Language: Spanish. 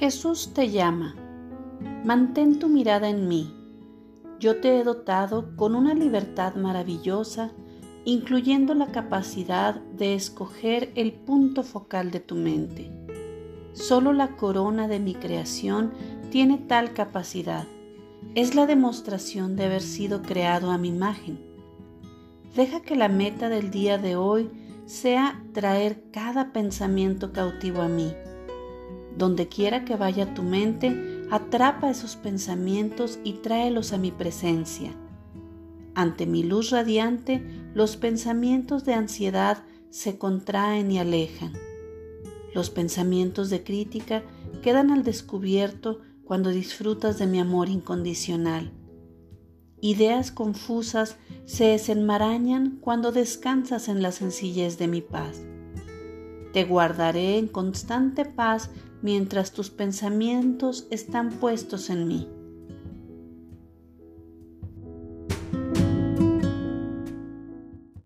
Jesús te llama. Mantén tu mirada en mí. Yo te he dotado con una libertad maravillosa, incluyendo la capacidad de escoger el punto focal de tu mente. Solo la corona de mi creación tiene tal capacidad. Es la demostración de haber sido creado a mi imagen. Deja que la meta del día de hoy sea traer cada pensamiento cautivo a mí. Donde quiera que vaya tu mente, atrapa esos pensamientos y tráelos a mi presencia. Ante mi luz radiante, los pensamientos de ansiedad se contraen y alejan. Los pensamientos de crítica quedan al descubierto cuando disfrutas de mi amor incondicional. Ideas confusas se desenmarañan cuando descansas en la sencillez de mi paz. Te guardaré en constante paz mientras tus pensamientos están puestos en mí.